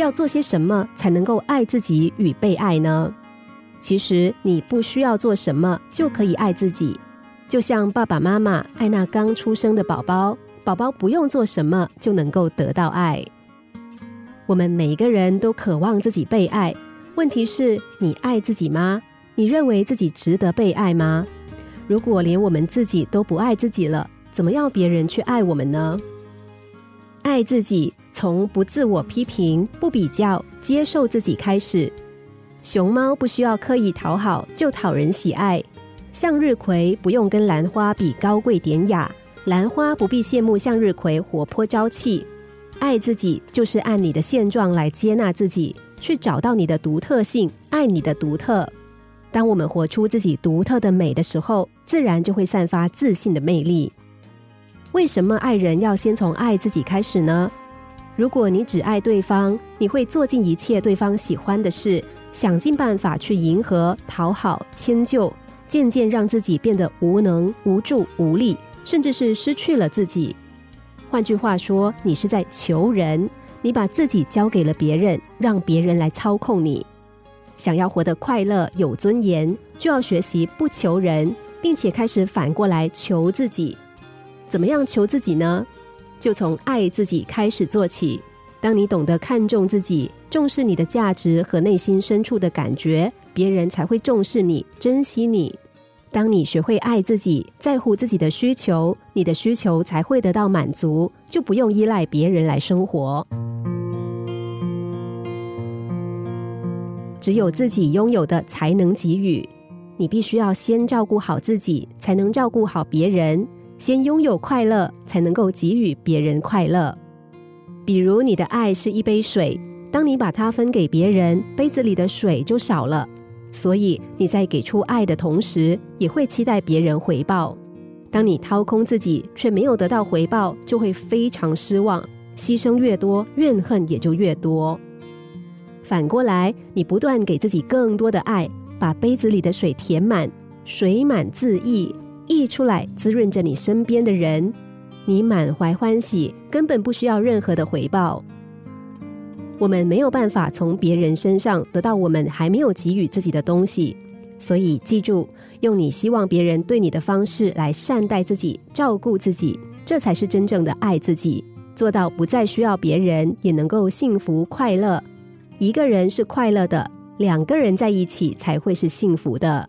要做些什么才能够爱自己与被爱呢？其实你不需要做什么就可以爱自己，就像爸爸妈妈爱那刚出生的宝宝，宝宝不用做什么就能够得到爱。我们每一个人都渴望自己被爱，问题是你爱自己吗？你认为自己值得被爱吗？如果连我们自己都不爱自己了，怎么要别人去爱我们呢？爱自己，从不自我批评、不比较、接受自己开始。熊猫不需要刻意讨好就讨人喜爱，向日葵不用跟兰花比高贵典雅，兰花不必羡慕向日葵活泼朝气。爱自己就是按你的现状来接纳自己，去找到你的独特性，爱你的独特。当我们活出自己独特的美的时候，自然就会散发自信的魅力。为什么爱人要先从爱自己开始呢？如果你只爱对方，你会做尽一切对方喜欢的事，想尽办法去迎合、讨好、迁就，渐渐让自己变得无能、无助、无力，甚至是失去了自己。换句话说，你是在求人，你把自己交给了别人，让别人来操控你。想要活得快乐、有尊严，就要学习不求人，并且开始反过来求自己。怎么样求自己呢？就从爱自己开始做起。当你懂得看重自己，重视你的价值和内心深处的感觉，别人才会重视你、珍惜你。当你学会爱自己，在乎自己的需求，你的需求才会得到满足，就不用依赖别人来生活。只有自己拥有的才能给予，你必须要先照顾好自己，才能照顾好别人；先拥有快乐，才能够给予别人快乐。比如，你的爱是一杯水，当你把它分给别人，杯子里的水就少了。所以你在给出爱的同时，也会期待别人回报。当你掏空自己却没有得到回报，就会非常失望。牺牲越多，怨恨也就越多。反过来，你不断给自己更多的爱，把杯子里的水填满，水满自溢，溢出来滋润着你身边的人，你满怀欢喜，根本不需要任何的回报。我们没有办法从别人身上得到我们还没有给予自己的东西，所以记住，用你希望别人对你的方式来善待自己、照顾自己，这才是真正的爱自己。做到不再需要别人，也能够幸福快乐。一个人是快乐的，两个人在一起才会是幸福的。